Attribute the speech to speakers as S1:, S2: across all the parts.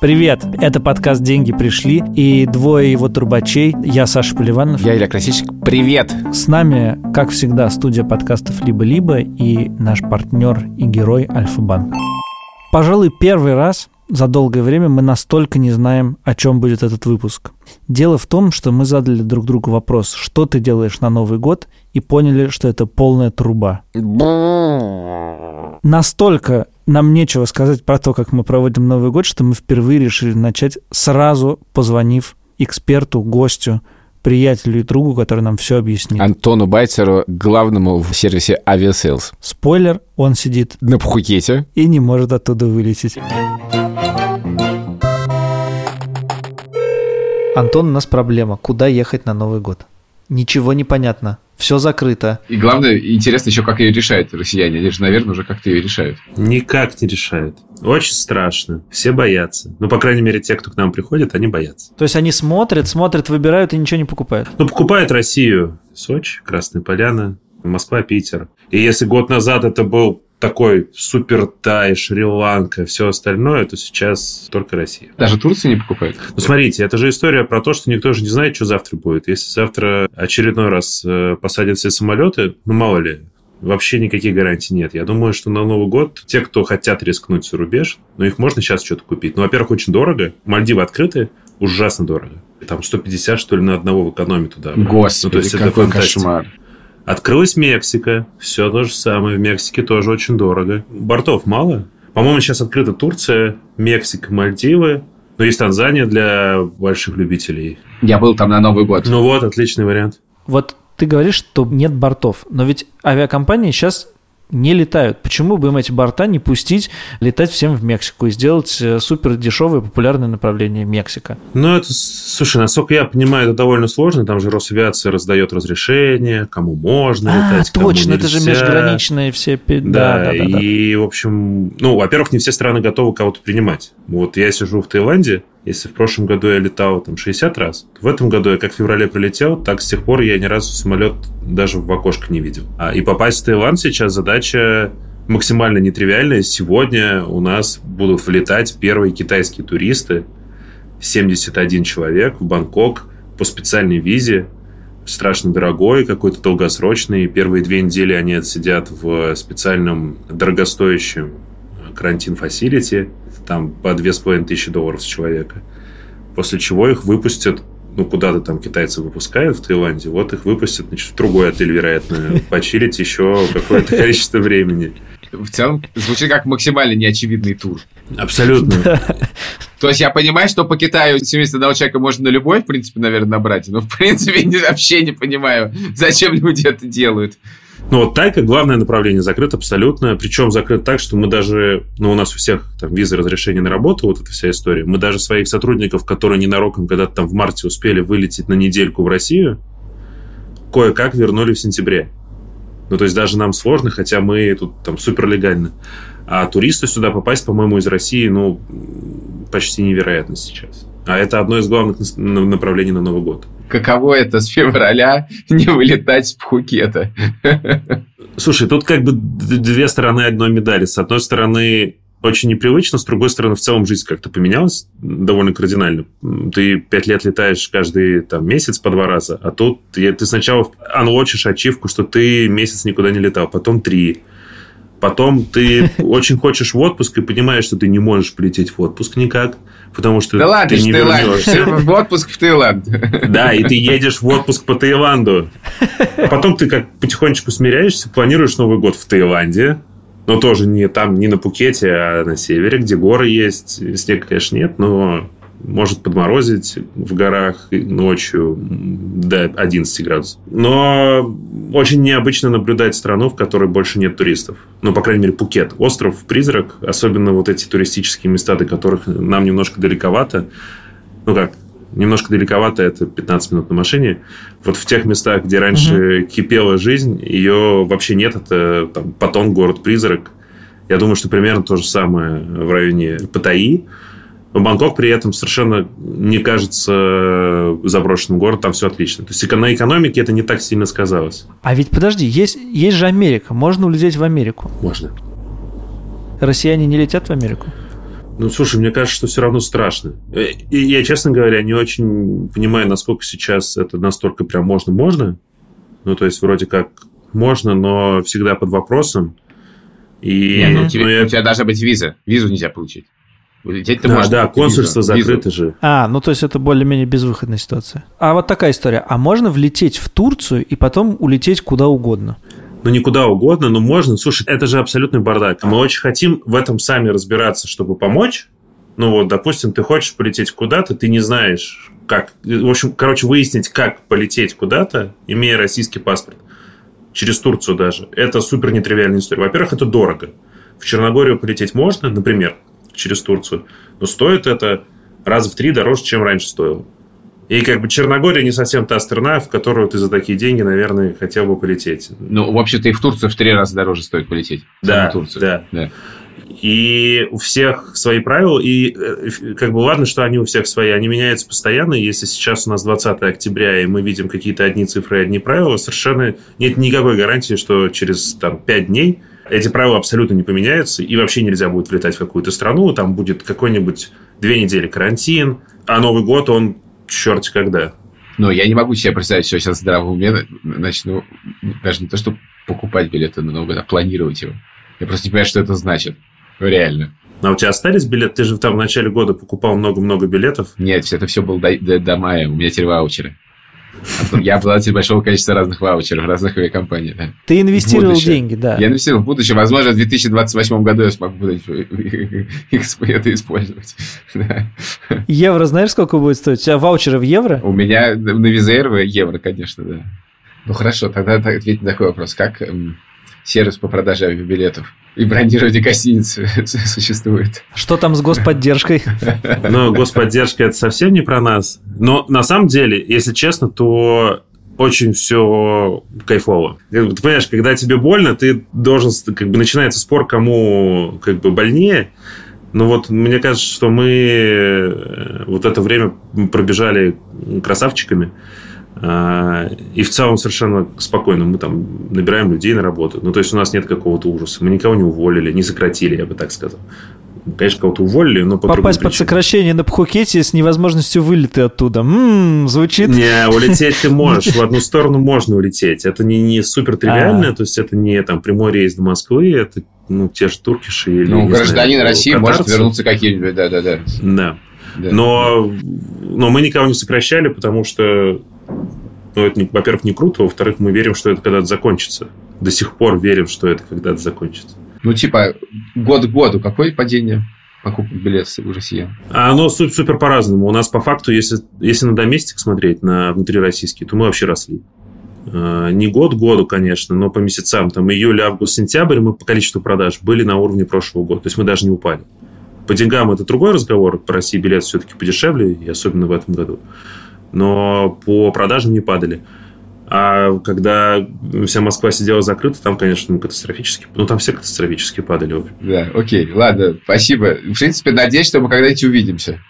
S1: Привет, это подкаст «Деньги пришли» и двое его трубачей. Я Саша Поливанов.
S2: Я Илья Красильщик. Привет!
S1: С нами, как всегда, студия подкастов «Либо-либо» и наш партнер и герой Альфа-Банк. Пожалуй, первый раз за долгое время мы настолько не знаем, о чем будет этот выпуск. Дело в том, что мы задали друг другу вопрос, что ты делаешь на Новый год, и поняли, что это полная труба. Настолько нам нечего сказать про то, как мы проводим Новый год, что мы впервые решили начать сразу позвонив эксперту, гостю, приятелю и другу, который нам все объяснит.
S2: Антону Байцеру, главному в сервисе Aviasales.
S1: Спойлер, он сидит
S2: на Пхукете
S1: и не может оттуда вылететь. Антон, у нас проблема. Куда ехать на Новый год? Ничего не понятно. Все закрыто.
S2: И главное, интересно еще, как ее решают россияне. Они же, наверное, уже как-то ее решают.
S3: Никак не решают. Очень страшно. Все боятся. Ну, по крайней мере, те, кто к нам приходит, они боятся.
S1: То есть они смотрят, смотрят, выбирают и ничего не покупают?
S3: Ну, покупают Россию. Сочи, Красная Поляна, Москва, Питер. И если год назад это был такой супер Тай, Шри-Ланка, все остальное, то сейчас только Россия.
S2: Даже Турция не покупает?
S3: Ну, смотрите, это же история про то, что никто же не знает, что завтра будет. Если завтра очередной раз э, посадят все самолеты, ну, мало ли, вообще никаких гарантий нет. Я думаю, что на Новый год те, кто хотят рискнуть за рубеж, ну, их можно сейчас что-то купить. Ну, во-первых, очень дорого. Мальдивы открыты, ужасно дорого. Там 150, что ли, на одного в экономе туда.
S2: Господи, ну, то есть какой это кошмар.
S3: Открылась Мексика, все то же самое. В Мексике тоже очень дорого. Бортов мало. По-моему, сейчас открыта Турция, Мексика, Мальдивы. Но есть Танзания для больших любителей.
S2: Я был там на Новый год.
S3: Ну вот, отличный вариант.
S1: Вот ты говоришь, что нет бортов, но ведь авиакомпании сейчас не летают. Почему бы им эти борта не пустить летать всем в Мексику и сделать э, супер дешевое популярное направление Мексика?
S3: Ну, это, слушай, насколько я понимаю, это довольно сложно. Там же Росавиация раздает разрешение, кому можно а, летать,
S1: кому точно,
S3: нельзя.
S1: это же межграничные все...
S3: Да, да, да, да, и, в общем, ну, во-первых, не все страны готовы кого-то принимать. Вот я сижу в Таиланде, если в прошлом году я летал там 60 раз, в этом году я как в феврале прилетел, так с тех пор я ни разу самолет даже в окошко не видел. А, и попасть в Таиланд сейчас задача максимально нетривиальная. Сегодня у нас будут влетать первые китайские туристы, 71 человек в Бангкок по специальной визе, страшно дорогой, какой-то долгосрочный. Первые две недели они отсидят в специальном дорогостоящем карантин-фасилити, там по две с половиной тысячи долларов с человека. После чего их выпустят ну, куда-то там китайцы выпускают в Таиланде, вот их выпустят, значит, в другой отель, вероятно, почилить еще какое-то количество времени.
S2: В целом, звучит как максимально неочевидный тур.
S3: Абсолютно.
S2: То есть я понимаю, что по Китаю 71 человека можно на любой, в принципе, наверное, набрать, но, в принципе, вообще не понимаю, зачем люди это делают.
S3: Ну, вот Тайка, главное направление, закрыто абсолютно. Причем закрыт так, что мы даже... Ну, у нас у всех там визы разрешения на работу, вот эта вся история. Мы даже своих сотрудников, которые ненароком когда-то там в марте успели вылететь на недельку в Россию, кое-как вернули в сентябре. Ну, то есть даже нам сложно, хотя мы тут там суперлегально. А туристу сюда попасть, по-моему, из России, ну, почти невероятно сейчас. А это одно из главных направлений на Новый год
S2: каково это с февраля не вылетать с Пхукета.
S3: Слушай, тут как бы две стороны одной медали. С одной стороны, очень непривычно, с другой стороны, в целом жизнь как-то поменялась довольно кардинально. Ты пять лет летаешь каждый там, месяц по два раза, а тут ты сначала анлочишь ачивку, что ты месяц никуда не летал, потом три, Потом ты очень хочешь в отпуск и понимаешь, что ты не можешь полететь в отпуск никак, потому что
S2: да
S3: ты
S2: ладно,
S3: не
S2: вернешься. В отпуск в Таиланд.
S3: Да, и ты едешь в отпуск по Таиланду. Потом ты как потихонечку смиряешься, планируешь Новый год в Таиланде, но тоже не там, не на Пукете, а на севере, где горы есть. Снега, конечно, нет, но может подморозить в горах ночью до 11 градусов. Но очень необычно наблюдать страну, в которой больше нет туристов. Ну, по крайней мере, Пукет. Остров-призрак, особенно вот эти туристические места, до которых нам немножко далековато. Ну как, Немножко далековато, это 15 минут на машине. Вот в тех местах, где раньше угу. кипела жизнь, ее вообще нет. Это там, Патон, город-призрак. Я думаю, что примерно то же самое в районе Паттайи. Но Бангкок при этом совершенно не кажется заброшенным городом, там все отлично. То есть на экономике это не так сильно сказалось.
S1: А ведь подожди, есть, есть же Америка. Можно улететь в Америку?
S3: Можно.
S1: Россияне не летят в Америку?
S3: Ну, слушай, мне кажется, что все равно страшно. Э, и я, честно говоря, не очень понимаю, насколько сейчас это настолько прям можно-можно. Ну, то есть, вроде как можно, но всегда под вопросом.
S2: И, Нет, ну, тебе, ну, я... у тебя должна быть виза. Визу нельзя получить.
S3: Улететь ты а, можешь. Да, консульство визу, закрыто визу. же.
S1: А, ну то есть это более-менее безвыходная ситуация. А вот такая история. А можно влететь в Турцию и потом улететь куда угодно?
S3: ну, никуда угодно, но можно. Слушай, это же абсолютный бардак. Мы очень хотим в этом сами разбираться, чтобы помочь. Ну, вот, допустим, ты хочешь полететь куда-то, ты не знаешь, как... В общем, короче, выяснить, как полететь куда-то, имея российский паспорт. Через Турцию даже. Это супер нетривиальная история. Во-первых, это дорого. В Черногорию полететь можно, например, через Турцию, но стоит это раза в три дороже, чем раньше стоило. И как бы Черногория не совсем та страна, в которую ты за такие деньги, наверное, хотел бы полететь.
S2: Ну, в общем-то, и в Турцию в три раза дороже стоит полететь.
S3: Да, Турцию. да. да. И у всех свои правила, и э, как бы ладно, что они у всех свои, они меняются постоянно. Если сейчас у нас 20 октября, и мы видим какие-то одни цифры и одни правила, совершенно нет никакой гарантии, что через там, 5 дней эти правила абсолютно не поменяются, и вообще нельзя будет влетать в какую-то страну, там будет какой-нибудь две недели карантин, а Новый год, он черти когда.
S2: Но я не могу себе представить, что сейчас в здравом уме начну даже не то, что покупать билеты на Новый год, а планировать его. Я просто не понимаю, что это значит. Реально.
S3: А у тебя остались билеты? Ты же там в начале года покупал много-много билетов.
S2: Нет, это все было до, до, до мая. У меня теперь ваучеры. Я обладатель большого количества разных ваучеров, разных авиакомпаний. Да.
S1: Ты инвестировал деньги, да.
S2: Я инвестировал в будущее. Возможно, в 2028 году я смогу это использовать.
S1: Евро знаешь, сколько будет стоить? У тебя ваучеры в евро?
S2: У меня на Визаэр евро, конечно, да. Ну хорошо, тогда ответь на такой вопрос. Как сервис по продаже авиабилетов и бронирование гостиниц существует.
S1: Что там с господдержкой?
S3: Ну, господдержка это совсем не про нас. Но на самом деле, если честно, то очень все кайфово. Ты понимаешь, когда тебе больно, ты должен, как бы начинается спор, кому как бы больнее. Но вот мне кажется, что мы э, вот это время пробежали красавчиками. А, и в целом совершенно спокойно. Мы там набираем людей на работу. Ну, то есть у нас нет какого-то ужаса. Мы никого не уволили, не сократили, я бы так сказал. Конечно, кого-то уволили, но
S1: по Попасть под сокращение на Пхукете с невозможностью вылета оттуда. М-м, звучит...
S3: Не, улететь ты можешь. В одну сторону можно улететь. Это не, не супер тривиально, а. то есть это не там прямой рейс до Москвы, это ну, те же туркиши или...
S2: Ну, гражданин знаю, России катарцы. может вернуться какие-нибудь, да-да-да.
S3: Да. Да. Но, но мы никого не сокращали, потому что ну, это, во-первых, не круто, во-вторых, мы верим, что это когда-то закончится. До сих пор верим, что это когда-то закончится.
S2: Ну, типа, год к году какое падение покупок билетов у россиян?
S3: А оно супер по-разному. У нас по факту, если, если на доместик смотреть, на внутрироссийский, то мы вообще росли. А, не год году, конечно, но по месяцам, там июль, август, сентябрь мы по количеству продаж были на уровне прошлого года. То есть мы даже не упали. По деньгам это другой разговор. По России билет все-таки подешевле, и особенно в этом году но по продажам не падали. А когда вся Москва сидела закрыта, там, конечно, ну, катастрофически. Ну, там все катастрофически падали.
S2: Да, окей, ладно, спасибо. В принципе, надеюсь, что мы когда-нибудь увидимся.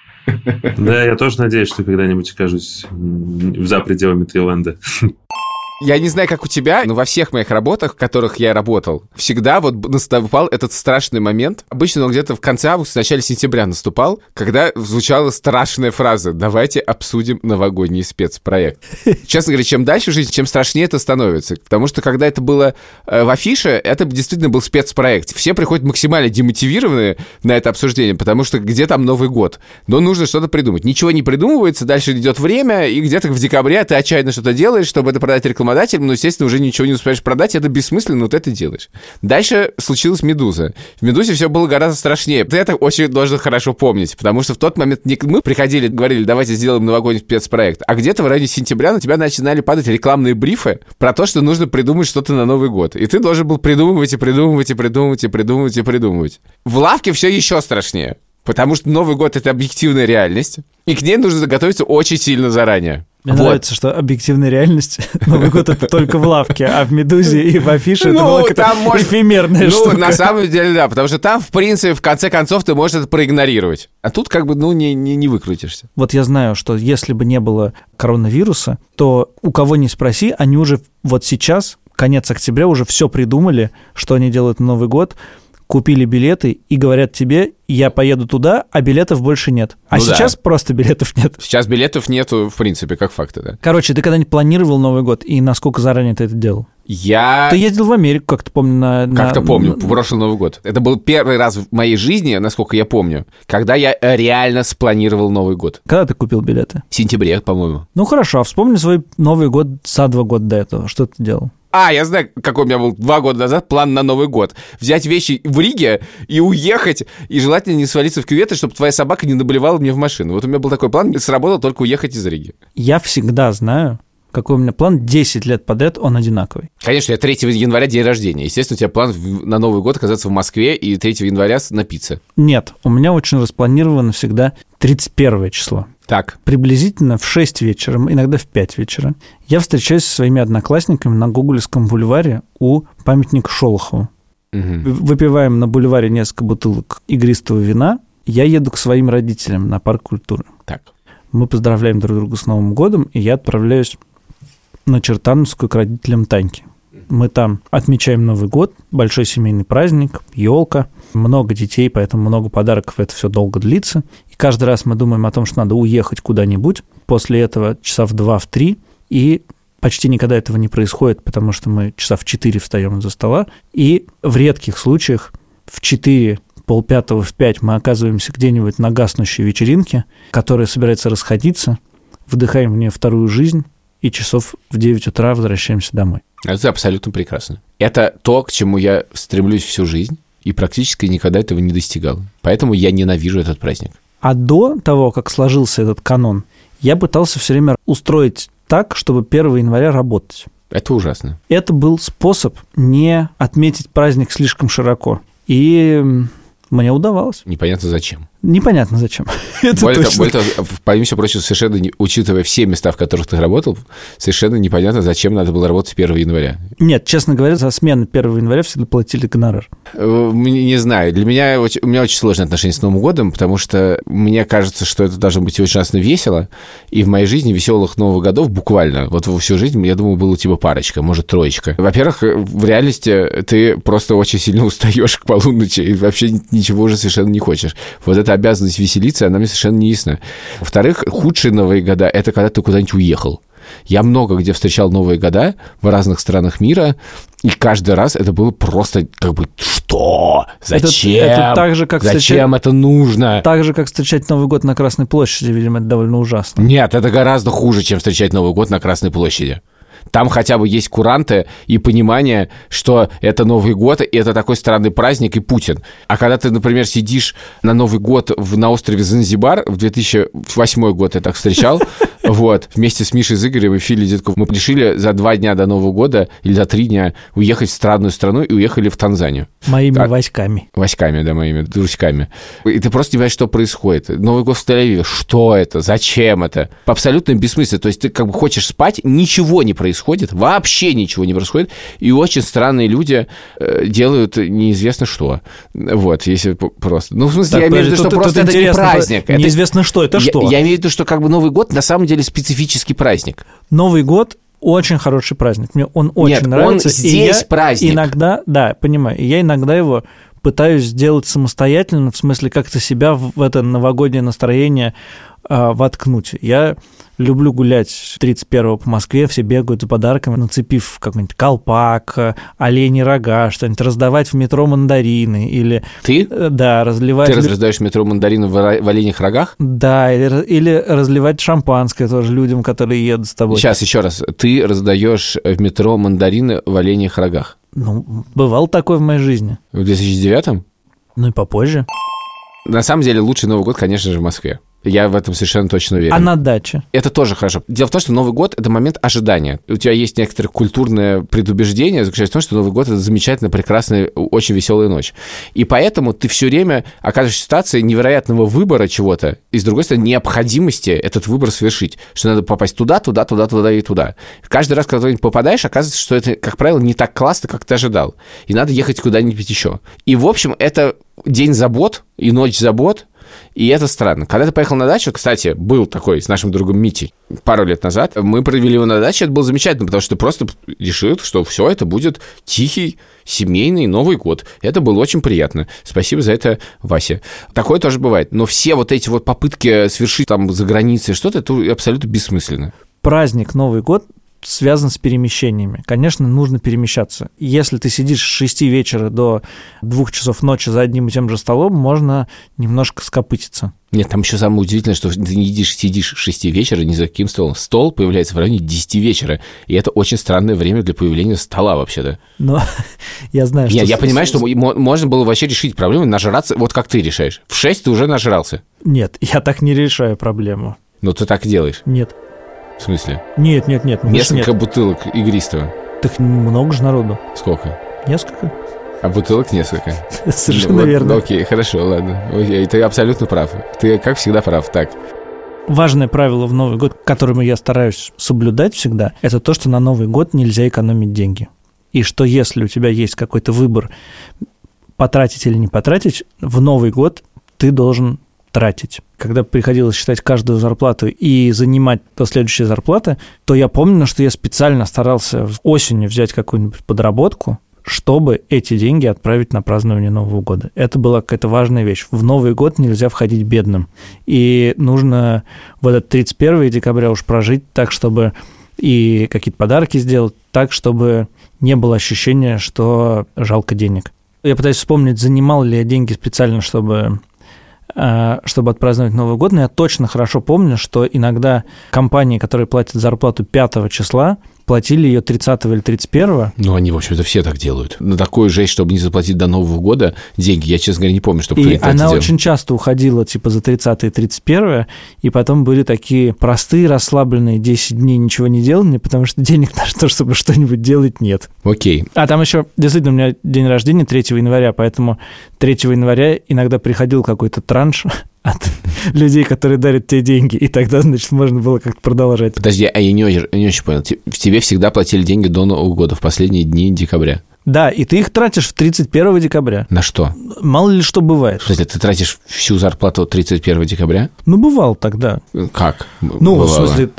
S3: Да, я тоже надеюсь, что когда-нибудь окажусь за пределами Таиланда.
S2: Я не знаю, как у тебя, но во всех моих работах, в которых я работал, всегда вот наступал этот страшный момент. Обычно он где-то в конце августа, в начале сентября наступал, когда звучала страшная фраза «давайте обсудим новогодний спецпроект». Честно говоря, чем дальше жизнь, чем страшнее это становится. Потому что когда это было э, в афише, это действительно был спецпроект. Все приходят максимально демотивированные на это обсуждение, потому что где там Новый год? Но нужно что-то придумать. Ничего не придумывается, дальше идет время, и где-то в декабре ты отчаянно что-то делаешь, чтобы это продать рекламу рекламодателем, но, естественно, уже ничего не успеешь продать, это бессмысленно, вот это делаешь. Дальше случилась «Медуза». В «Медузе» все было гораздо страшнее. Ты это очень должен хорошо помнить, потому что в тот момент не мы приходили, говорили, давайте сделаем новогодний спецпроект, а где-то в районе сентября на тебя начинали падать рекламные брифы про то, что нужно придумать что-то на Новый год. И ты должен был придумывать и придумывать и придумывать и придумывать и придумывать. В лавке все еще страшнее. Потому что Новый год — это объективная реальность, и к ней нужно готовиться очень сильно заранее.
S1: Мне
S2: Вот.
S1: нравится, что объективная реальность Новый год это только в лавке, а в «Медузе» и в афише это
S2: Ну,
S1: была какая-то
S2: там может-
S1: эфемерная
S2: Ну,
S1: штука.
S2: на самом деле, да, потому что там, в принципе, в конце концов, ты можешь это проигнорировать. А тут как бы, ну, не, не, не выкрутишься.
S1: Вот я знаю, что если бы не было коронавируса, то у кого не спроси, они уже вот сейчас, конец октября, уже все придумали, что они делают на Новый год, купили билеты и говорят тебе, я поеду туда, а билетов больше нет. А
S2: Ну да.
S1: сейчас просто билетов нет.
S2: Сейчас билетов нету, в принципе, как факты, да.
S1: Короче, ты когда-нибудь планировал Новый год и насколько заранее ты это делал?
S2: Я
S1: Ты ездил в Америку, как-то помню, на... на-
S2: как-то помню, прошлый Новый год. Это был первый раз в моей жизни, насколько я помню, когда я реально спланировал Новый год.
S1: Когда ты купил билеты?
S2: В сентябре, по-моему.
S1: Ну хорошо, а вспомни свой Новый год за два года до этого. Что ты делал?
S2: А, я знаю, какой у меня был два года назад план на Новый год. Взять вещи в Риге и уехать, и желательно не свалиться в кюветы, чтобы твоя собака не наблевала мне в машину. Вот у меня был такой план, сработал только уехать из Риги.
S1: Я всегда знаю, какой у меня план. 10 лет подряд он одинаковый.
S2: Конечно, я 3 января день рождения. Естественно, у тебя план на Новый год оказаться в Москве и 3 января с- напиться.
S1: Нет, у меня очень распланировано всегда 31 число.
S2: Так,
S1: Приблизительно в 6 вечера, иногда в 5 вечера, я встречаюсь со своими одноклассниками на Гоголевском бульваре у памятника Шолохову. В- Выпиваем на бульваре несколько бутылок игристого вина. Я еду к своим родителям на парк культуры.
S2: так.
S1: Мы поздравляем друг друга с Новым годом, и я отправляюсь на Чертановскую к родителям Таньки. Мы там отмечаем Новый год, большой семейный праздник, елка, много детей, поэтому много подарков, это все долго длится. И каждый раз мы думаем о том, что надо уехать куда-нибудь. После этого часа в два, в три, и почти никогда этого не происходит, потому что мы часа в четыре встаем из-за стола, и в редких случаях в четыре полпятого в пять мы оказываемся где-нибудь на гаснущей вечеринке, которая собирается расходиться, вдыхаем в нее вторую жизнь, и часов в 9 утра возвращаемся домой.
S2: Это абсолютно прекрасно. Это то, к чему я стремлюсь всю жизнь, и практически никогда этого не достигал. Поэтому я ненавижу этот праздник.
S1: А до того, как сложился этот канон, я пытался все время устроить так, чтобы 1 января работать.
S2: Это ужасно.
S1: Это был способ не отметить праздник слишком широко. И мне удавалось.
S2: Непонятно зачем.
S1: Непонятно зачем. Это
S2: Более
S1: точно.
S2: более того, помимо всего прочего, совершенно не- учитывая все места, в которых ты работал, совершенно непонятно, зачем надо было работать 1 января.
S1: Нет, честно говоря, за смену 1 января всегда платили гонорар.
S2: Э, мне- Не знаю, для меня очень- у меня очень сложное отношение с Новым годом, потому что мне кажется, что это должно быть ужасно весело, и в моей жизни веселых Новых годов буквально, вот во всю жизнь, я думаю, было типа парочка, может, троечка. Во-первых, э, в реальности ты просто очень сильно устаешь к полуночи и вообще ничего уже совершенно не хочешь. Вот эта обязанность веселиться, она мне совершенно не ясна. Во-вторых, худшие Новые года — это когда ты куда-нибудь уехал. Я много где встречал Новые года в разных странах мира, и каждый раз это было просто как бы «Что?
S1: Это-
S2: Зачем?
S1: это так же, как
S2: Зачем это нужно?»
S1: Так же, как встречать Новый год на Красной площади, видимо, это довольно ужасно.
S2: Нет, это гораздо хуже, чем встречать Новый год на Красной площади. Там хотя бы есть куранты и понимание, что это Новый год, и это такой странный праздник, и Путин. А когда ты, например, сидишь на Новый год в, на острове Занзибар, в 2008 год я так встречал, вот, вместе с Мишей Зыгорем и Филей Дедков, мы решили за два дня до Нового года или за три дня уехать в странную страну и уехали в Танзанию.
S1: Моими
S2: Так.
S1: войсками.
S2: Васьками, да, моими друзьями. И ты просто не понимаешь, что происходит. Новый год в Тель-Авиве. Что это? Зачем это? Абсолютно бессмысленно. То есть ты как бы хочешь спать, ничего не происходит, вообще ничего не происходит, и очень странные люди э, делают неизвестно что. Вот, если просто... Ну, в смысле,
S1: Так,
S2: я имею в виду, что
S1: тут-
S2: просто
S1: тут
S2: это не праздник. Это-
S1: Неизвестно что, это
S2: я,
S1: что?
S2: я имею в виду, что как бы Новый год на самом деле специфический праздник.
S1: Новый год очень хороший праздник. Мне он очень
S2: Нет, он
S1: нравится. и
S2: здесь
S1: я
S2: праздник.
S1: Иногда, да, понимаю. И я иногда его пытаюсь сделать самостоятельно, в смысле как-то себя в это новогоднее настроение а, воткнуть. Я люблю гулять 31-го по Москве, все бегают за подарками, нацепив какой-нибудь колпак, а, оленьи рога, что-нибудь, раздавать в метро мандарины или,
S2: Ты?
S1: э, да, разливать...
S2: Ты раздаешь в метро мандарины в, в оленях рогах?
S1: Да, или, или разливать шампанское тоже людям, которые едут с тобой.
S2: Сейчас еще раз. Ты раздаешь в метро мандарины в оленях рогах.
S1: Ну, бывал такой в моей жизни.
S2: В 2009
S1: Ну и попозже.
S2: На самом деле лучший Новый год, конечно же, в Москве. Я в этом совершенно точно уверен.
S1: А на даче?
S2: Это тоже хорошо. Дело в том, что Новый год — это момент ожидания. У тебя есть некоторое культурное предубеждение, заключается в том, что Новый год — это замечательная, прекрасная, очень веселая ночь. И поэтому ты все время оказываешься в ситуации невероятного выбора чего-то, и, с другой стороны, необходимости этот выбор совершить, что надо попасть туда, туда, туда, туда и туда. Каждый раз, когда ты попадаешь, оказывается, что это, как правило, не так классно, как ты ожидал. И надо ехать куда-нибудь еще. И, в общем, это день забот и ночь забот, и это странно. Когда ты поехал на дачу, кстати, был такой с нашим другом Митей пару лет назад, мы провели его на даче, это было замечательно, потому что ты просто решил, что все это будет тихий, семейный Новый год. Это было очень приятно. Спасибо за это, Вася. Такое тоже бывает. Но все вот эти вот попытки совершить там за границей что-то, это абсолютно бессмысленно.
S1: Праздник Новый год связан с перемещениями. Конечно, нужно перемещаться. Если ты сидишь с 6 вечера до 2 часов ночи за одним и тем же столом, можно немножко скопытиться.
S2: Нет, там еще самое удивительное, что ты не сидишь, сидишь с 6 вечера ни за каким столом. Стол появляется в районе 10 вечера, и это очень странное время для появления стола вообще-то.
S1: Но я знаю, что...
S2: Нет, я понимаю, что можно было вообще решить проблему, нажраться, вот как ты решаешь. В 6 ты уже нажрался.
S1: Нет, я так не решаю проблему.
S2: Но ты так делаешь.
S1: Нет.
S2: В смысле?
S1: Нет, нет, нет.
S2: Несколько
S1: нет.
S2: бутылок игристого.
S1: Так много же народу.
S2: Сколько?
S1: Несколько.
S2: А бутылок несколько?
S1: Совершенно верно.
S2: Окей, хорошо, ладно. Окей, ты абсолютно прав. Ты, как всегда, прав. Так.
S1: Важное правило в Новый год, которое я стараюсь соблюдать всегда, это то, что на Новый год нельзя экономить деньги. И что если у тебя есть какой-то выбор потратить или не потратить, в Новый год ты должен тратить. Когда приходилось считать каждую зарплату и занимать до следующей зарплаты, то я помню, что я специально старался осенью взять какую-нибудь подработку, чтобы эти деньги отправить на празднование Нового года. Это была какая-то важная вещь. В Новый год нельзя входить бедным. И нужно в этот 31 декабря уж прожить так, чтобы и какие-то подарки сделать, так, чтобы не было ощущения, что жалко денег. Я пытаюсь вспомнить, занимал ли я деньги специально, чтобы чтобы отпраздновать Новый год, но я точно хорошо помню, что иногда компании, которые платят зарплату 5 числа, платили ее 30 или 31.
S2: Ну, они, в общем-то, все так делают. На такую жесть, чтобы не заплатить до Нового года деньги, я, честно говоря, не помню, чтобы
S1: И она делал. очень часто уходила, типа, за 30 и 31, и потом были такие простые, расслабленные 10 дней ничего не делали, потому что денег на то, чтобы что-нибудь делать, нет.
S2: Окей.
S1: А там еще, действительно, у меня день рождения 3 января, поэтому 3 января иногда приходил какой-то транш от людей, которые дарят тебе деньги, и тогда, значит, можно было как-то продолжать.
S2: Подожди, а я не, не очень понял. Тебе всегда платили деньги до Нового года, в последние дни декабря?
S1: Да, и ты их тратишь в 31 декабря.
S2: На что?
S1: Мало ли что бывает.
S2: В ты тратишь всю зарплату 31 декабря?
S1: Ну, бывало тогда.
S2: Как?
S1: Ну, бывало? в смысле,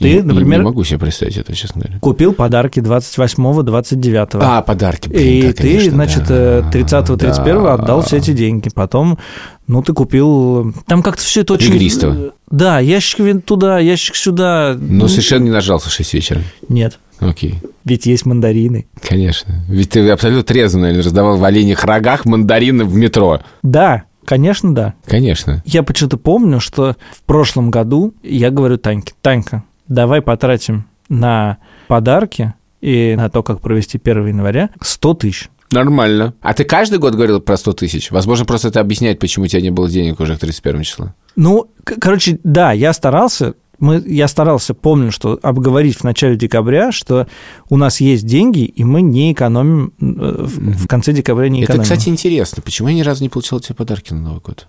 S1: ты,
S2: я,
S1: например...
S2: Не могу себе представить это, честно говоря.
S1: Купил подарки 28-го, 29-го.
S2: А, подарки. Блин,
S1: и
S2: да,
S1: ты,
S2: конечно,
S1: значит,
S2: да.
S1: 30-го, 31-го да. отдал все эти деньги. Потом, ну, ты купил... Там как-то все это очень...
S2: Игристого.
S1: Да, ящик туда, ящик сюда.
S2: Но ну, совершенно не нажался в 6 вечера.
S1: Нет.
S2: Окей.
S1: Ведь есть мандарины.
S2: Конечно. Ведь ты абсолютно трезво, наверное, раздавал в оленях рогах мандарины в метро.
S1: Да, Конечно, да.
S2: Конечно.
S1: Я почему-то помню, что в прошлом году я говорю Таньке, Танька, давай потратим на подарки и на то, как провести 1 января 100 тысяч.
S2: Нормально. А ты каждый год говорил про 100 тысяч? Возможно, просто это объясняет, почему у тебя не было денег уже к 31 числа.
S1: Ну, короче, да, я старался, мы, я старался, помню, что обговорить в начале декабря, что у нас есть деньги, и мы не экономим, э, в, в конце декабря не экономим.
S2: Это, кстати, интересно. Почему я ни разу не получил тебе подарки на Новый год?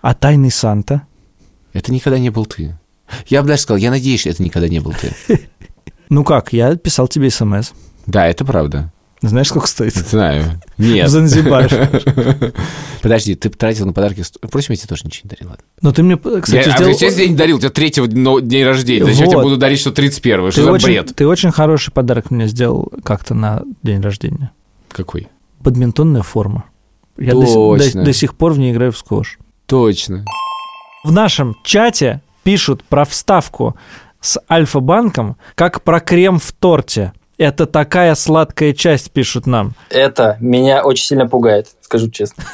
S1: А тайный Санта?
S2: Это никогда не был ты. Я бы даже сказал, я надеюсь, что это никогда не был ты.
S1: Ну как, я писал тебе смс.
S2: Да, это правда.
S1: Знаешь, сколько стоит?
S2: Знаю. Нет.
S1: В Занзибар.
S2: Подожди, ты тратил на подарки... Впрочем, я тебе тоже ничего не дарил. Ладно.
S1: Но ты мне, кстати,
S2: я, сделал... А я тебе не дарил, у тебя третьего дня рождения. Зачем вот. я тебе буду дарить, что 31 Что
S1: ты
S2: за
S1: очень,
S2: бред?
S1: Ты очень хороший подарок мне сделал как-то на день рождения.
S2: Какой?
S1: Бадминтонная форма. Я
S2: Точно.
S1: До, до, до сих пор в ней играю в сквош.
S2: Точно.
S1: В нашем чате пишут про вставку с Альфа-банком, как про крем в торте. Это такая сладкая часть, пишут нам.
S4: Это меня очень сильно пугает, скажу честно.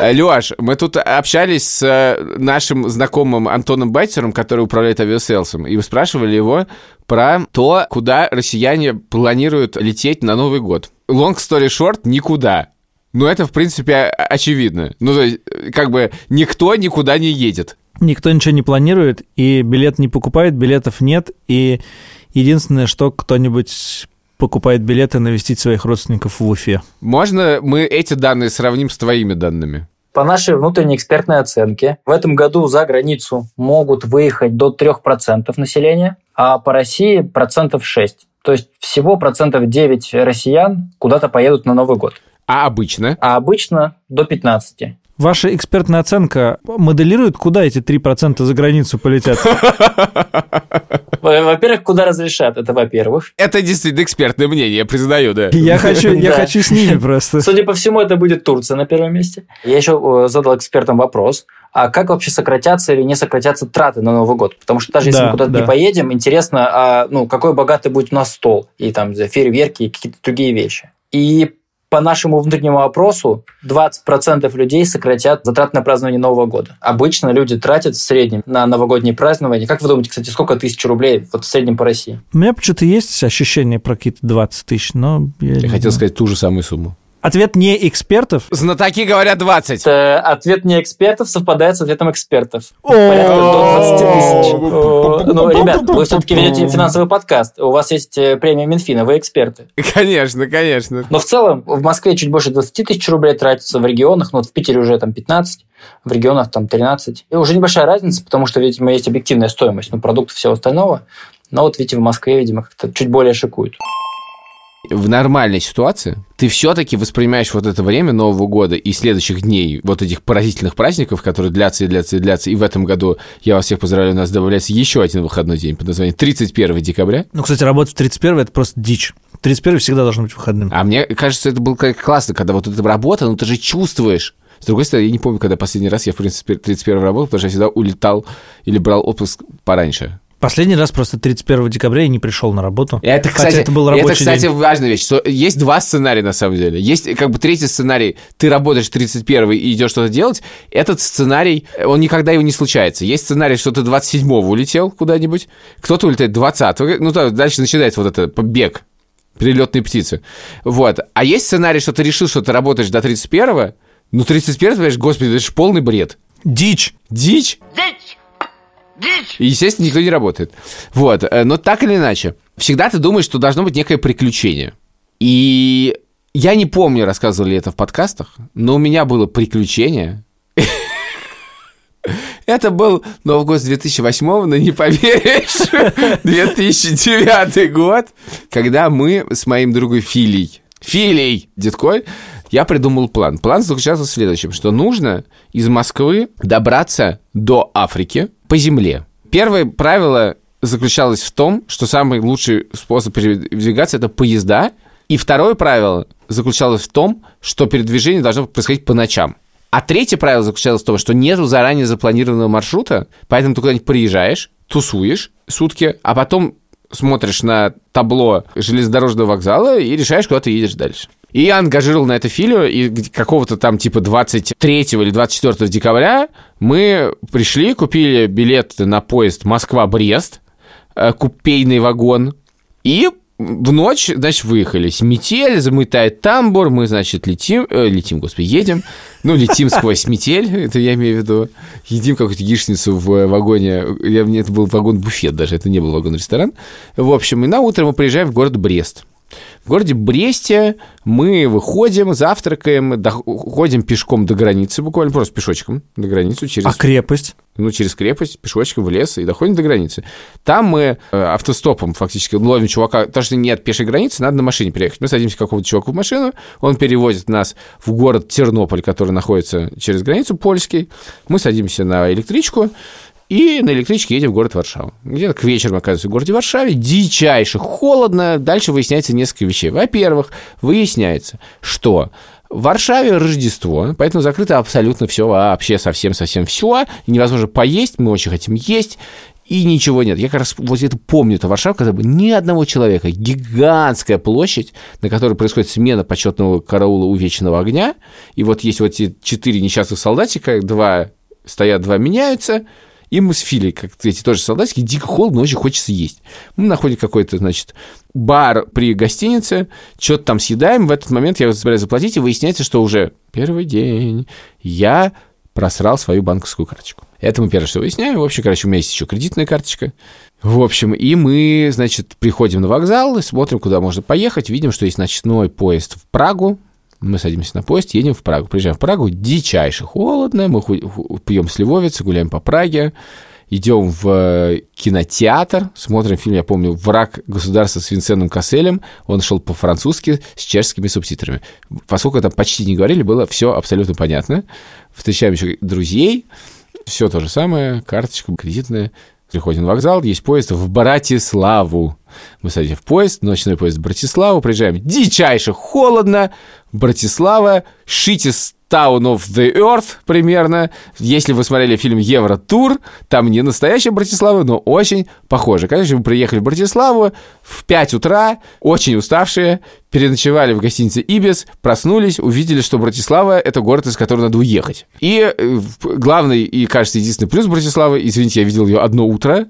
S2: Леш, мы тут общались с э, нашим знакомым Антоном Байтером, который управляет авиаселсом, и спрашивали его про то, куда россияне планируют лететь на Новый год. Long story short, никуда. Ну, это, в принципе, очевидно. Ну, то есть, как бы никто никуда не едет.
S1: Никто ничего не планирует, и билет не покупает, билетов нет, и единственное, что кто-нибудь покупает билеты навестить своих родственников в Уфе.
S2: Можно мы эти данные сравним с твоими данными?
S4: По нашей внутренней экспертной оценке, в этом году за границу могут выехать до 3% населения, а по России процентов 6. То есть всего процентов 9 россиян куда-то поедут на Новый год.
S2: А обычно?
S4: А обычно до 15.
S1: Ваша экспертная оценка моделирует, куда эти 3% за границу полетят?
S4: Во-первых, куда разрешат, это во-первых.
S2: Это действительно экспертное мнение, я признаю, да.
S1: Я хочу, я хочу с ними просто.
S4: Судя по всему, это будет Турция на первом месте. Я еще э, задал экспертам вопрос, а как вообще сократятся или не сократятся траты на Новый год? Потому что даже если
S1: Да,
S4: мы куда-то
S1: да.
S4: не поедем, интересно, а, ну, какой богатый будет у нас стол, и там фейерверки, и какие-то другие вещи. И по нашему внутреннему опросу 20% людей сократят затраты на празднование Нового года. Обычно люди тратят в среднем на новогодние празднования. Как вы думаете, кстати, сколько тысяч рублей вот в среднем по России?
S1: У меня почему-то есть ощущение про какие-то 20 тысяч, но... Я,
S2: Я хотел
S1: знаю.
S2: сказать ту же самую сумму.
S1: Ответ не экспертов.
S2: Знатоки говорят 20.
S4: Это ответ не экспертов совпадает с ответом экспертов.
S1: О,
S4: Порядка до 20 тысяч. Ну, ребят, вы все-таки ведете финансовый подкаст. У вас есть э, премия Минфина, вы эксперты.
S2: Конечно, конечно.
S4: Но в целом в Москве чуть больше 20 тысяч рублей тратится в регионах, ну вот в Питере уже там 15, в регионах там 13. И уже небольшая разница, потому что, видимо, есть объективная стоимость, ну, продуктов всего остального. Но вот, видите, в Москве, видимо, как-то чуть более шикуют.
S2: В нормальной ситуации ты все-таки воспринимаешь вот это время Нового года и следующих дней, вот этих поразительных праздников, которые длятся и длятся и длятся. И в этом году, я вас всех поздравляю, у нас добавляется еще один выходной день под названием 31 декабря.
S1: Ну, кстати, работа в 31 это просто дичь. 31 всегда должен быть выходным.
S2: А мне кажется, это было классно, когда вот эта работа, ну ты же чувствуешь. С другой стороны, я не помню, когда последний раз я, в принципе, 31 работал, потому что я всегда улетал или брал отпуск пораньше.
S1: Последний раз просто 31 декабря я не пришел на работу.
S2: Это,
S1: Хотя
S2: кстати,
S1: это был рабочий
S2: это, кстати,
S1: день.
S2: важная вещь. Что есть два сценария, на самом деле. Есть как бы третий сценарий. Ты работаешь 31 и идешь что-то делать. Этот сценарий, он никогда его не случается. Есть сценарий, что ты 27-го улетел куда-нибудь. Кто-то улетает 20-го. Ну, то дальше начинается вот это побег. Перелетные птицы. Вот. А есть сценарий, что ты решил, что ты работаешь до 31-го. Ну, 31 ты понимаешь, господи, это же полный бред.
S1: Дичь!
S2: Дичь. И, естественно, никто не работает. Вот, э, но так или иначе, всегда ты думаешь, что должно быть некое приключение. И я не помню, рассказывали ли это в подкастах, но у меня было приключение. Это был Новый год с 2008, но не поверишь, 2009 год, когда мы с моим другом Филей, Филей Деткой, я придумал план. План заключался в следующем, что нужно из Москвы добраться до Африки по земле. Первое правило заключалось в том, что самый лучший способ передвигаться – это поезда. И второе правило заключалось в том, что передвижение должно происходить по ночам. А третье правило заключалось в том, что нету заранее запланированного маршрута, поэтому ты куда-нибудь приезжаешь, тусуешь сутки, а потом смотришь на табло железнодорожного вокзала и решаешь, куда ты едешь дальше. И я ангажировал на это Филю, и какого-то там типа 23 или 24 декабря мы пришли, купили билет на поезд Москва-Брест, э, купейный вагон, и в ночь, значит, выехали. Метель, заметает тамбур, мы, значит, летим, э, летим, господи, едем, ну, летим сквозь метель, это я имею в виду, едим какую-то яичницу в э, вагоне, я, это был вагон-буфет даже, это не был вагон-ресторан. В общем, и на утро мы приезжаем в город Брест. В городе Бресте мы выходим, завтракаем, доходим пешком до границы, буквально просто пешочком до границы через
S1: А крепость?
S2: ну, через крепость, пешочком в лес и доходим до границы. Там мы э, автостопом фактически ловим чувака, потому что нет пешей границы, надо на машине переехать. Мы садимся к какому-то чуваку в машину, он перевозит нас в город Тернополь, который находится через границу, польский. Мы садимся на электричку, и на электричке едем в город Варшава. Где-то к вечеру мы оказываемся в городе Варшаве, дичайше холодно. Дальше выясняется несколько вещей. Во-первых, выясняется, что в Варшаве Рождество, поэтому закрыто абсолютно все, вообще совсем-совсем все. Невозможно поесть, мы очень хотим есть. и ничего нет. Я как раз вот это помню, это Варшава, когда бы ни одного человека, гигантская площадь, на которой происходит смена почетного караула у вечного огня, и вот есть вот эти четыре несчастных солдатика, два стоят, два меняются, и мы с Филей, как эти тоже солдатики, дико холодно, очень хочется есть. Мы находим какой-то, значит, бар при гостинице, что-то там съедаем, в этот момент я собираюсь заплатить, и выясняется, что уже первый день я просрал свою банковскую карточку. Это мы первое, что выясняем. В общем, короче, у меня есть еще кредитная карточка. В общем, и мы, значит, приходим на вокзал, смотрим, куда можно поехать, видим, что есть ночной поезд в Прагу, мы садимся на поезд, едем в Прагу. Приезжаем в Прагу, дичайше холодно, мы пьем сливовицы, гуляем по Праге, идем в э, кинотеатр, смотрим фильм, я помню, «Враг государства» с Винсеном Касселем. Он шел по-французски с чешскими субтитрами. Поскольку там почти не говорили, было все абсолютно понятно. Встречаем еще друзей, все то же самое, карточка кредитная. Приходим на вокзал, есть поезд в Братиславу. Мы садимся в поезд, ночной поезд в Братиславу, приезжаем дичайше холодно, Братислава, Шитис Town of the Earth примерно. Если вы смотрели фильм Евротур, там не настоящая Братислава, но очень похоже. Конечно, мы приехали в Братиславу в 5 утра, очень уставшие, переночевали в гостинице Ибис, проснулись, увидели, что Братислава — это город, из которого надо уехать. И э, главный и, кажется, единственный плюс Братиславы, извините, я видел ее одно утро,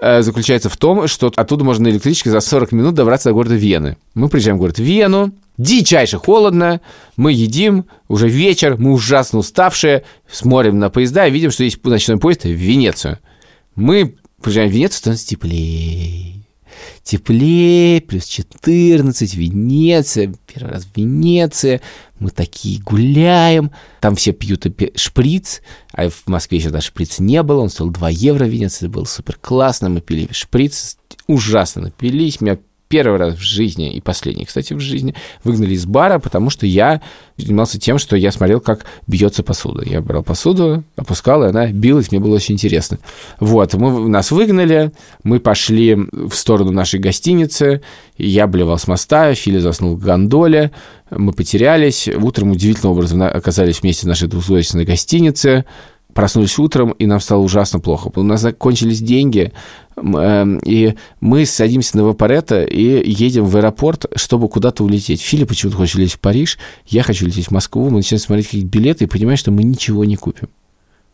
S2: заключается в том, что оттуда можно на электричке за 40 минут добраться до города Вены. Мы приезжаем в город Вену, Дичайше холодно, мы едим, уже вечер, мы ужасно уставшие, смотрим на поезда и видим, что есть ночной поезд в Венецию. Мы приезжаем в Венецию, становится теплее. Теплее, плюс 14, Венеция, первый раз в Венеции, мы такие гуляем, там все пьют шприц, а в Москве еще даже шприца не было, он стоил 2 евро в Венеции, было супер классно, мы пили шприц, ужасно напились, меня первый раз в жизни и последний, кстати, в жизни, выгнали из бара, потому что я занимался тем, что я смотрел, как бьется посуда. Я брал посуду, опускал, и она билась, мне было очень интересно. Вот, мы, нас выгнали, мы пошли в сторону нашей гостиницы, я блевал с моста, Филя заснул в гондоле, мы потерялись, утром удивительным образом оказались вместе в нашей двухзвездочной гостинице, проснулись утром, и нам стало ужасно плохо. У нас закончились деньги, и мы садимся на Вапоретто и едем в аэропорт, чтобы куда-то улететь. Филипп почему-то хочет лететь в Париж, я хочу лететь в Москву, мы начинаем смотреть какие-то билеты и понимаем, что мы ничего не купим.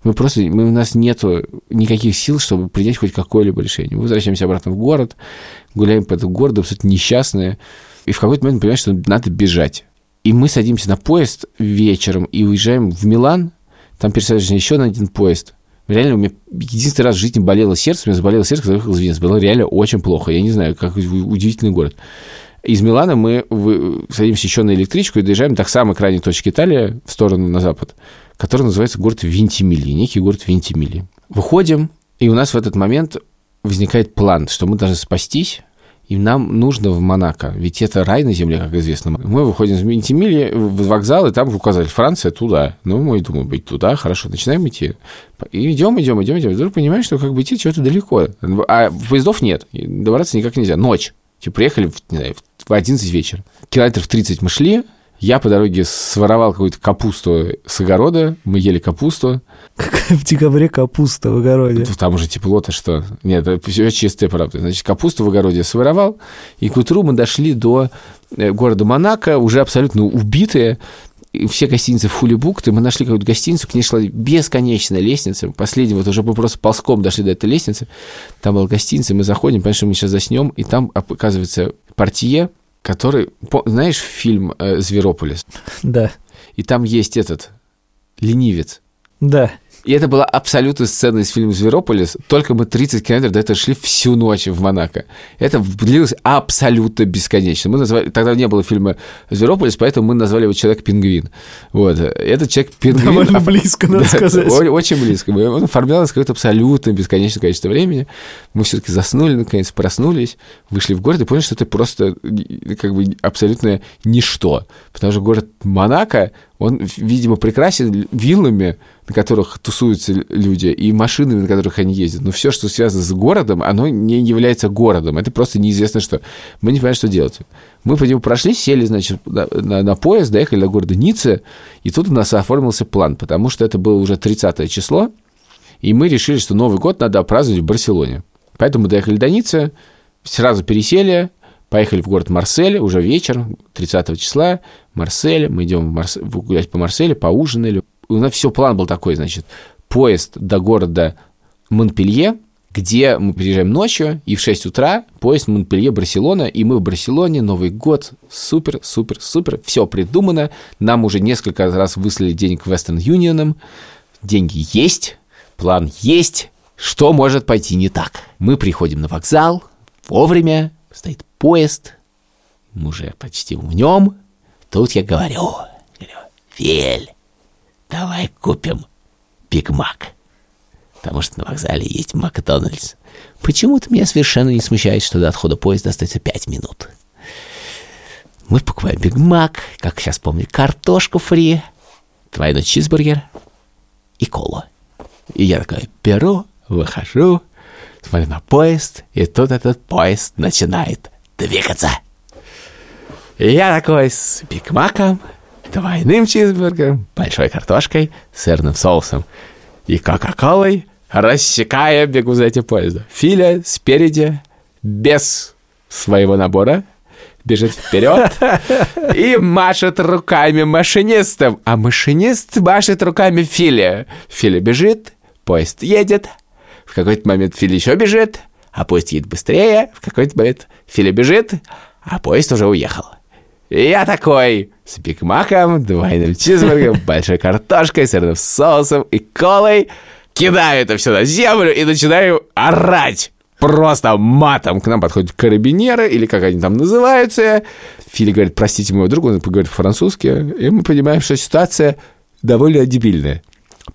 S2: Мы просто, мы, у нас нет никаких сил, чтобы принять хоть какое-либо решение. Мы возвращаемся обратно в город, гуляем по этому городу, абсолютно несчастные, и в какой-то момент понимаем, что надо бежать. И мы садимся на поезд вечером и уезжаем в Милан, там пересаживаешься еще на один поезд. Реально, у меня единственный раз в жизни болело сердце, у меня заболело сердце, когда я выехал из Венеции. Было реально очень плохо. Я не знаю, как удивительный город. Из Милана мы садимся еще на электричку и доезжаем до самой крайней точки Италии, в сторону на запад, который называется город Винтимили, некий город Винтимили. Выходим, и у нас в этот момент возникает план, что мы должны спастись, и нам нужно в Монако, ведь это рай на земле, как известно. Мы выходим из Ментимили в вокзал, и там указали Франция туда. Ну, мы думаем, быть туда, хорошо, начинаем идти. И идем, идем, идем, идем. И вдруг понимаем, что как бы идти чего-то далеко. А поездов нет, добраться никак нельзя. Ночь. Типа приехали в, не знаю, в 11 вечера. Километров 30 мы шли, я по дороге своровал какую-то капусту с огорода, мы ели капусту.
S1: В декабре капуста в огороде?
S2: Там уже тепло-то что. Нет, это все чистая правда. Значит, капусту в огороде своровал, и к утру мы дошли до э, города Монако, уже абсолютно убитые, все гостиницы в Хулибукты, мы нашли какую-то гостиницу, к ней шла бесконечная лестница. Последний, вот уже мы просто ползком дошли до этой лестницы. Там была гостиница, мы заходим, понимаем, что мы сейчас заснем, и там, оказывается, портье, который, знаешь, фильм э, «Зверополис»?
S1: Да.
S2: И там есть этот ленивец.
S1: Да.
S2: И это была абсолютная сцена из фильма «Зверополис», только мы 30 километров до этого шли всю ночь в Монако. Это длилось абсолютно бесконечно. Мы назвали, тогда не было фильма «Зверополис», поэтому мы назвали его «Человек-пингвин». Вот. Этот человек-пингвин...
S1: Довольно близко, надо да, сказать.
S2: Очень близко. Он оформлял какое-то абсолютно бесконечное количество времени. Мы все-таки заснули, наконец, проснулись, вышли в город и поняли, что это просто как бы абсолютно ничто. Потому что город Монако, он, видимо, прекрасен виллами, на которых тусуются люди, и машинами, на которых они ездят. Но все, что связано с городом, оно не является городом. Это просто неизвестно что. Мы не понимаем, что делать. Мы по нему прошли, сели, значит, на, на, на поезд, доехали до города Ницце, и тут у нас оформился план, потому что это было уже 30 число, И мы решили, что Новый год надо праздновать в Барселоне. Поэтому мы доехали до Ниццы, сразу пересели, поехали в город Марсель, уже вечер, 30 числа, Марсель, мы идем в Марс... гулять по Марселю, поужинали. У нас все план был такой, значит, поезд до города Монпелье, где мы приезжаем ночью, и в 6 утра поезд Монпелье-Барселона, и мы в Барселоне, Новый год, супер, супер, супер, все придумано, нам уже несколько раз выслали денег Western Union, деньги есть, план есть, что может пойти не так? Мы приходим на вокзал, вовремя, стоит поезд, мы уже почти в нем, тут я говорю, говорю Вель, давай купим Биг Мак потому что на вокзале есть Макдональдс. Почему-то меня совершенно не смущает, что до отхода поезда остается 5 минут. Мы покупаем Биг Мак, как сейчас помню, картошку фри, двойной чизбургер и колу. И я такой беру, выхожу, смотрю на поезд, и тут этот поезд начинает двигаться. И я такой с Биг двойным чизбургером, большой картошкой, сырным соусом и кока-колой рассекая бегу за этим поездом. Филя спереди, без своего набора, бежит вперед и машет руками машинистам. А машинист машет руками Филя. Филя бежит, поезд едет. В какой-то момент Филя еще бежит, а поезд едет быстрее. В какой-то момент Филя бежит, а поезд уже уехал. И я такой с бигмаком, двойным чизбургером, большой картошкой, сырным соусом и колой – кидаю это все на землю и начинаю орать. Просто матом к нам подходят карабинеры, или как они там называются. Фили говорит, простите моего друга, он говорит по-французски. И мы понимаем, что ситуация довольно дебильная.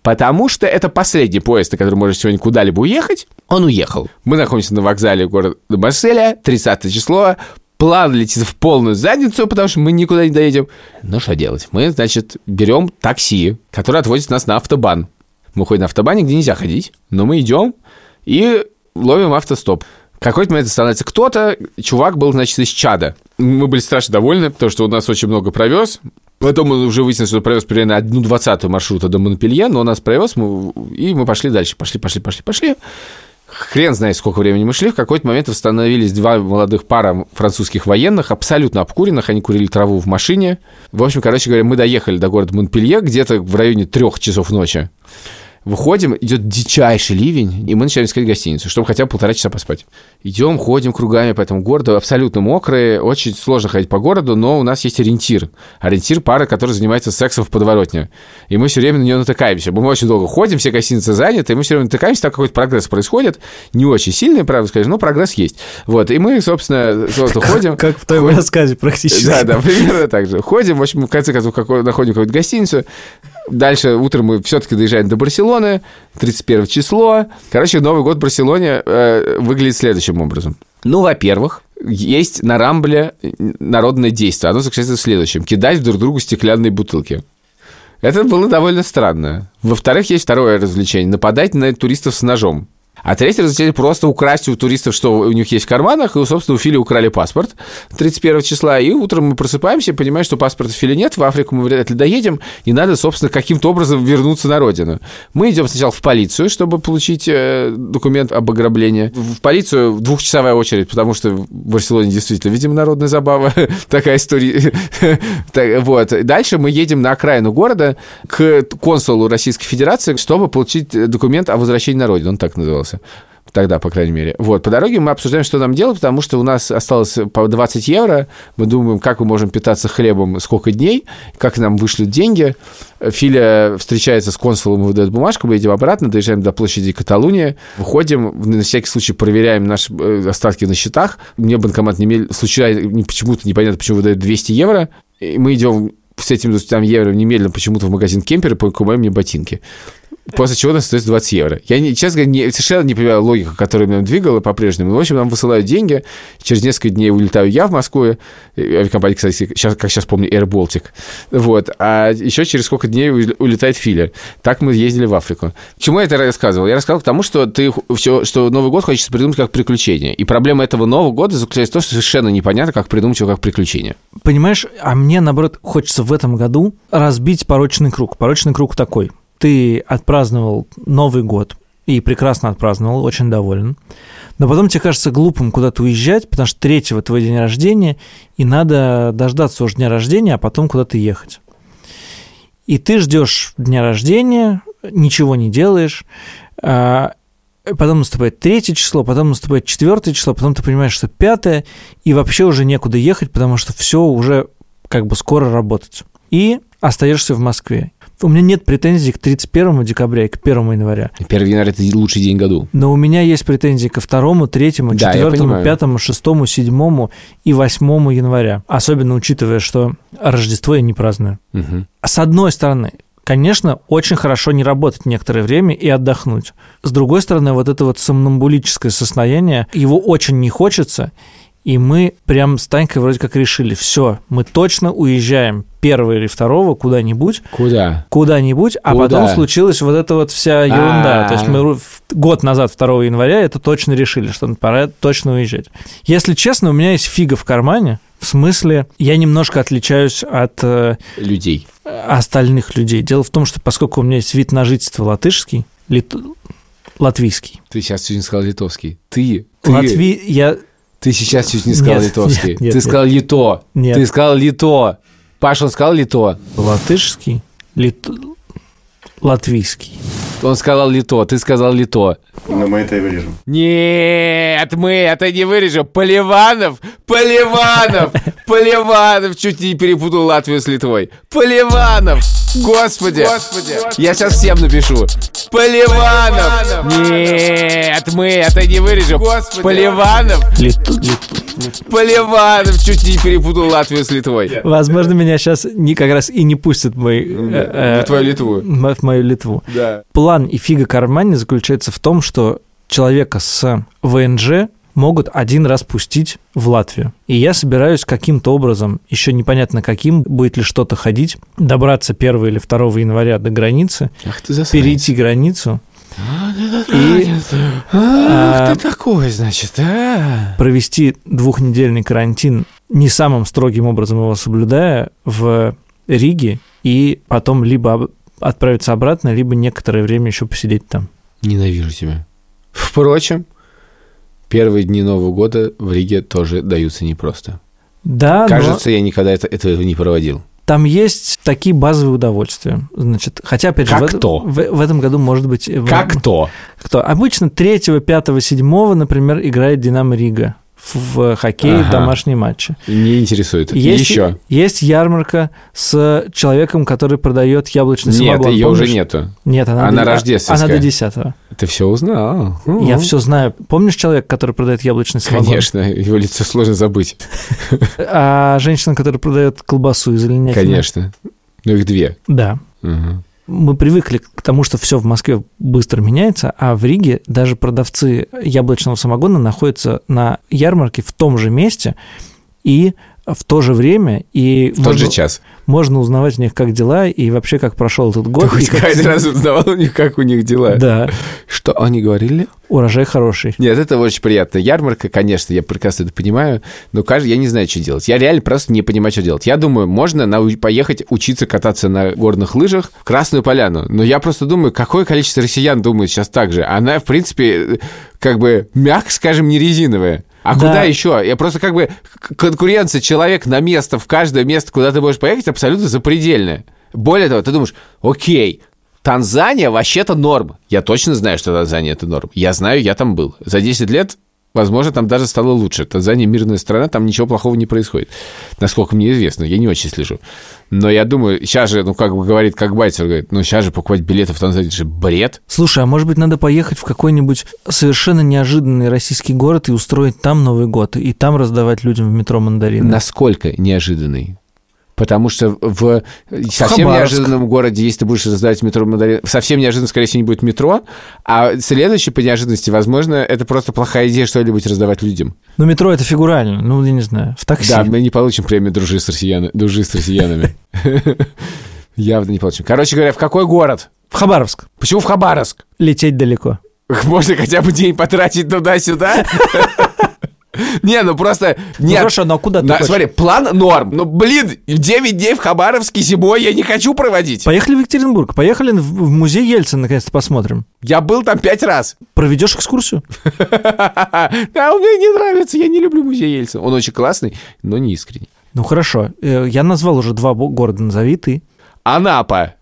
S2: Потому что это последний поезд, на который может сегодня куда-либо уехать. Он уехал. Мы находимся на вокзале города Марселя, 30 число. План летит в полную задницу, потому что мы никуда не доедем. Ну, что делать? Мы, значит, берем такси, которое отвозит нас на автобан. Мы ходим на автобане, где нельзя ходить, но мы идем и ловим автостоп. Какой-то момент становится кто-то, чувак был, значит, из Чада. Мы были страшно довольны, потому что он нас очень много провез. Потом он уже выяснил, что провез примерно одну двадцатую маршрута до Монпелье, но он нас провез, мы, и мы пошли дальше. Пошли, пошли, пошли, пошли. Хрен знает, сколько времени мы шли. В какой-то момент восстановились два молодых пара французских военных, абсолютно обкуренных. Они курили траву в машине. В общем, короче говоря, мы доехали до города Монпелье где-то в районе трех часов ночи. Выходим, идет дичайший ливень, и мы начинаем искать гостиницу, чтобы хотя бы полтора часа поспать. Идем, ходим кругами по этому городу, абсолютно мокрые, очень сложно ходить по городу, но у нас есть ориентир. Ориентир пара, которая занимается сексом в подворотне. И мы все время на нее натыкаемся. Мы очень долго ходим, все гостиницы заняты, и мы все время натыкаемся, там какой-то прогресс происходит. Не очень сильный, правда скажем, но прогресс есть. Вот, и мы, собственно, ходим.
S1: Как в твоем рассказе практически.
S2: Да, да, примерно так же. Ходим, в общем, в конце концов, находим какую-то гостиницу, Дальше утром мы все-таки доезжаем до Барселоны, 31 число. Короче, Новый год в Барселоне э, выглядит следующим образом. Ну, во-первых, есть на Рамбле народное действие. Оно заключается в следующем. Кидать друг другу стеклянные бутылки. Это было довольно странно. Во-вторых, есть второе развлечение. Нападать на туристов с ножом. А третий развлечение просто украсть у туристов, что у них есть в карманах, и, собственно, у Фили украли паспорт 31 числа, и утром мы просыпаемся понимаем, что паспорта Фили нет, в Африку мы вряд ли доедем, и надо, собственно, каким-то образом вернуться на родину. Мы идем сначала в полицию, чтобы получить э, документ об ограблении. В полицию двухчасовая очередь, потому что в Барселоне действительно, видимо, народная забава, такая история. вот. Дальше мы едем на окраину города к консулу Российской Федерации, чтобы получить документ о возвращении на родину, он так назывался остался. Тогда, по крайней мере. Вот, по дороге мы обсуждаем, что нам делать, потому что у нас осталось по 20 евро. Мы думаем, как мы можем питаться хлебом сколько дней, как нам вышлют деньги. Филя встречается с консулом, выдает бумажку, мы едем обратно, доезжаем до площади Каталуния, выходим, на всякий случай проверяем наши э, остатки на счетах. Мне банкомат не случайно, почему-то непонятно, почему выдает 200 евро. И мы идем с этим там евро немедленно почему-то в магазин Кемпер и покупаем мне ботинки. После чего нас остается 20 евро. Я, не, честно говоря, не, совершенно не понимаю логику, которая меня двигала по-прежнему. В общем, нам высылают деньги. Через несколько дней улетаю я в Москву. Э, авиакомпания, кстати, сейчас, как сейчас помню, Air Baltic. Вот. А еще через сколько дней улетает Филлер. Так мы ездили в Африку. Чему я это рассказывал? Я рассказал к тому, что ты все, что Новый год хочется придумать как приключение. И проблема этого Нового года заключается в том, что совершенно непонятно, как придумать его как приключение.
S1: Понимаешь, а мне, наоборот, хочется в этом году разбить порочный круг. Порочный круг такой – ты отпраздновал Новый год, и прекрасно отпраздновал, очень доволен. Но потом тебе кажется глупым куда-то уезжать, потому что третьего твой день рождения, и надо дождаться уже дня рождения, а потом куда-то ехать. И ты ждешь дня рождения, ничего не делаешь, а, потом наступает третье число, потом наступает четвертое число, потом ты понимаешь, что пятое, и вообще уже некуда ехать, потому что все уже как бы скоро работать. И остаешься в Москве. У меня нет претензий к 31 декабря и к 1 января.
S2: 1 января – это лучший день году.
S1: Но у меня есть претензии ко 2, 3, 4, 5, 6, 7 и 8 января. Особенно учитывая, что Рождество я не праздную.
S2: Угу.
S1: С одной стороны, конечно, очень хорошо не работать некоторое время и отдохнуть. С другой стороны, вот это вот сомнамбулическое состояние, его очень не хочется, и мы прям с Танькой вроде как решили, все, мы точно уезжаем первого или второго куда-нибудь.
S2: Куда?
S1: Куда-нибудь, а
S2: Куда?
S1: потом случилась вот эта вот вся ерунда.
S2: А-а-а.
S1: То есть мы в- год назад, 2 января, это точно решили, что пора точно уезжать. Если честно, у меня есть фига в кармане, в смысле, я немножко отличаюсь от э,
S2: Людей.
S1: остальных людей. Дело в том, что поскольку у меня есть вид на жительство латышский, лит- латвийский.
S2: Ты сейчас не сказал литовский. Ты, ты,
S1: Латви... Я...
S2: ты сейчас чуть не сказал
S1: Нет,
S2: литовский.
S1: нет, нет,
S2: ты сказал лито.
S1: Нет.
S2: Ты сказал лито. Паша, он сказал лито.
S1: Латышский, лит... латвийский.
S2: Он сказал лито, ты сказал лито.
S5: Но мы это и вырежем.
S2: Нет, мы это не вырежем. Поливанов, Поливанов, Поливанов чуть не перепутал Латвию с Литвой. Поливанов, господи, я сейчас всем напишу. Поливанов, нет, мы это не вырежем. Поливанов,
S1: Лит... лит-
S2: Поливанов чуть не перепутал Латвию с Литвой.
S1: Возможно, меня сейчас не как раз и не пустят в мой... э,
S2: В твою Литву.
S1: В мою Литву.
S2: Да.
S1: План и фига кармане заключается в том, что человека с ВНЖ могут один раз пустить в Латвию. И я собираюсь каким-то образом, еще непонятно каким, будет ли что-то ходить, добраться 1 или 2 января до границы,
S2: Ах ты засранец.
S1: перейти границу и
S2: Ах ты такой, значит, а?
S1: провести двухнедельный карантин, не самым строгим образом его соблюдая, в Риге, и потом либо отправиться обратно, либо некоторое время еще посидеть там.
S2: Ненавижу тебя. Впрочем, первые дни Нового года в Риге тоже даются непросто.
S1: Да, но
S2: Кажется, я никогда это, этого не проводил.
S1: там есть такие базовые удовольствия. Значит, хотя, опять же,
S2: Как
S1: в, это-
S2: то?
S1: в, в этом году, может быть... в-
S2: Как то?
S1: Кто? Обычно 3, 5, 7, например, играет Динамо Рига в, хоккей
S2: Ага.
S1: домашние матчи.
S2: Не интересует.
S1: Есть,
S2: Еще.
S1: есть ярмарка с человеком, который продает яблочный
S2: Нет,
S1: самогон.
S2: ее уже нету.
S1: Нет, она,
S2: Она
S1: до,
S2: рождественская.
S1: Она до 10
S2: Ты все узнал.
S1: Я все знаю. Помнишь человека, который продает яблочный самогон?
S2: Конечно, его лицо сложно забыть.
S1: А женщина, которая продает колбасу из оленятины?
S2: Конечно. Ну, их две.
S1: Да.
S2: Мгм.
S1: Мы привыкли к тому, что все в Москве быстро меняется, а в Риге даже продавцы яблочного самогона находятся на ярмарке в том же месте и в то же время, и
S2: В тот
S1: можно,
S2: же час.
S1: можно узнавать у них, как дела, и вообще, как прошел этот год.
S2: Ты хоть
S1: как-
S2: каждый раз узнавал у них, как у них дела?
S1: Да,
S2: Что они говорили?
S1: урожай хороший.
S2: Нет, это очень приятно. Ярмарка, конечно, я прекрасно это понимаю, но каждый, я не знаю, что делать. Я реально просто не понимаю, что делать. Я думаю, можно нау- поехать учиться кататься на горных лыжах в Красную Поляну. Но я просто думаю, какое количество россиян думает сейчас так же. Она, в принципе, как бы, мягко скажем, не резиновая. А
S1: Да.
S2: куда еще? Я просто как бы конкуренция человек на место, в каждое место, куда ты можешь поехать, абсолютно запредельная. Более того, ты думаешь, окей, Танзания вообще-то норм. Я точно знаю, что Танзания это норм. Я знаю, я там был. За 10 лет, возможно, там даже стало лучше. Танзания мирная страна, там ничего плохого не происходит. Насколько мне известно, я не очень слежу. Но я думаю, сейчас же, ну, как бы говорит, как Байтер говорит, ну, сейчас же покупать билеты в Танзанию, это же бред.
S1: Слушай, а может быть, надо поехать в какой-нибудь совершенно неожиданный российский город и устроить там Новый год, и там раздавать людям в метро мандарины?
S2: Насколько неожиданный? Потому что в совсем
S1: Хабаровск.
S2: неожиданном городе, если ты будешь раздавать метро, мандарин- совсем неожиданно, скорее всего, не будет метро, а следующий по неожиданности, возможно, это просто плохая идея что-нибудь раздавать людям.
S1: Ну, метро это фигурально, ну, я не знаю, в такси.
S2: Да, мы не получим премию «Дружи с, россияна- Дружи с россиянами». Явно не получим. Короче говоря, в какой город?
S1: В Хабаровск.
S2: Почему в Хабаровск?
S1: Лететь далеко.
S2: Можно хотя бы день потратить туда-сюда? Не, ну просто...
S1: Ну
S2: Нет,
S1: хорошо, но а куда ты
S2: смотри, план норм. Ну, блин, 9 дней в Хабаровске зимой я не хочу проводить.
S1: Поехали в Екатеринбург, поехали в музей Ельцина, наконец-то посмотрим.
S2: Я был там пять раз.
S1: Проведешь экскурсию?
S2: А мне не нравится, я не люблю музей Ельцина. Он очень классный, но не искренний.
S1: Ну хорошо, Э, я назвал уже два города, назови ты.
S2: Анапа.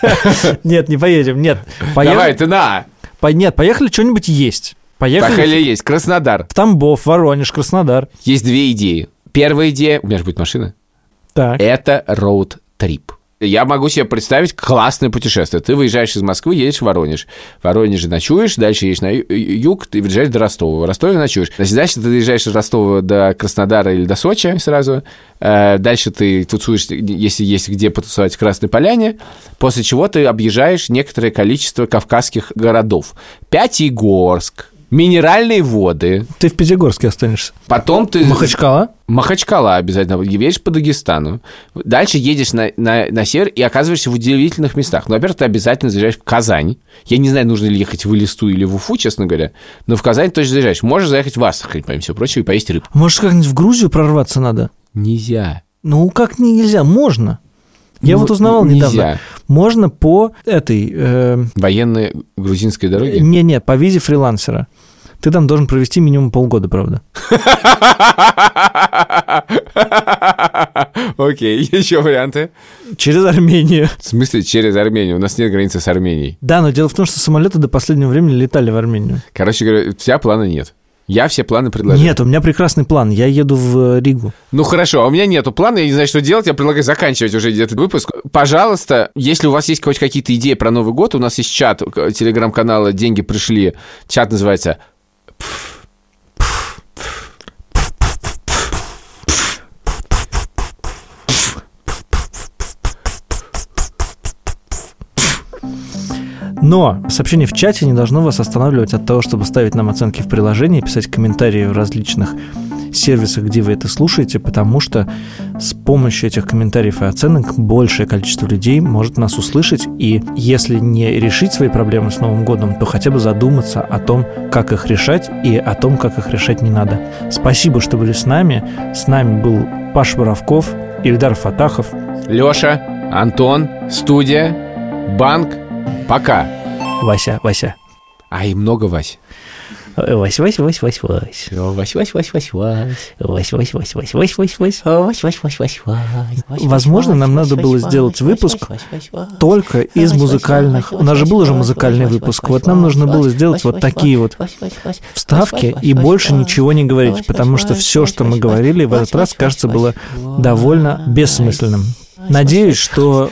S1: Нет, не поедем, нет.
S2: Давай, ты на.
S1: нет, поехали что-нибудь есть. Поехали
S2: Поехали есть. Краснодар.
S1: в Тамбов, Воронеж, Краснодар.
S2: Есть две идеи. Первая идея, у меня же будет машина,
S1: Так.
S2: это роуд-трип. Я могу себе представить классное путешествие. Ты выезжаешь из Москвы, едешь в Воронеж. В Воронеже ночуешь, дальше едешь на юг, ты въезжаешь до Ростова. В Ростове ночуешь. Значит, дальше ты доезжаешь из Ростова до Краснодара или до Сочи сразу. Э, Дальше ты тусуешь, если есть где потусовать в Красной Поляне. После чего ты объезжаешь некоторое количество кавказских городов. Пятигорск, минеральные воды.
S1: Ты в Пятигорске останешься.
S2: Потом ты...
S1: Махачкала?
S2: Махачкала обязательно. Едешь по Дагестану. Дальше едешь на, на, на север и оказываешься в удивительных местах. Ну, во-первых, ты обязательно заезжаешь в Казань. Я не знаю, нужно ли ехать в Элисту или в Уфу, честно говоря. Но в Казань точно заезжаешь. Можешь заехать в Астрахань, помимо всего прочего, и поесть рыбу.
S1: Может, как-нибудь в Грузию прорваться надо?
S2: Нельзя.
S1: Ну, как нельзя? Можно. Я
S2: Ну,
S1: вот узнавал
S2: нельзя.
S1: недавно. Можно по этой... э,
S2: Военные грузинской дороги.
S1: Не-не, по визе фрилансера. Ты там должен провести минимум полгода, правда.
S2: Окей, еще варианты.
S1: Через Армению.
S2: В смысле, через Армению? У нас нет границы с Арменией.
S1: Да, но дело в том, что самолеты до последнего времени летали в Армению.
S2: Короче говоря, у тебя плана нет. Я все планы предложил.
S1: Нет, у меня прекрасный план. Я еду в э, Ригу.
S2: Ну хорошо, а у меня нету плана, я не знаю, что делать, я предлагаю заканчивать уже этот выпуск. Пожалуйста, если у вас есть хоть какие-то идеи про Новый год, у нас есть чат телеграм-канала «Деньги пришли». Чат называется
S1: Но сообщение в чате не должно вас останавливать от того, чтобы ставить нам оценки в приложении, писать комментарии в различных сервисах, где вы это слушаете, потому что с помощью этих комментариев и оценок большее количество людей может нас услышать, и если не решить свои проблемы с Новым годом, то хотя бы задуматься о том, как их решать, и о том, как их решать не надо. Спасибо, что были с нами. С нами был Паш Боровков, Ильдар Фатахов.
S2: Леша, Антон, студия, банк. Пока.
S1: Вася, Вася.
S2: А и много Вась.
S1: Вась, Вась, Вась, Вась, Вась.
S2: Вась, Вась, Вась, Вась, Вась.
S1: Вась, Вась, Вась, Вась, Вась, Вась, Вась.
S5: Вась, Вась, Вась, Вась, Вась.
S1: Возможно, нам надо было сделать выпуск только из музыкальных. У нас же был уже музыкальный выпуск. Вот нам нужно было сделать вот такие вот вставки и больше ничего не говорить, потому что все, что мы говорили в этот раз, кажется, было довольно бессмысленным. Надеюсь, что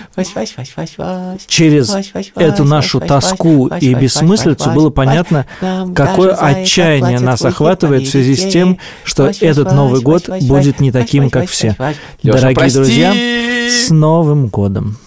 S1: через эту нашу тоску и бессмыслицу было понятно, какое отчаяние нас охватывает в связи с тем, что этот Новый год будет не таким, как все. Дорогие друзья, с Новым годом!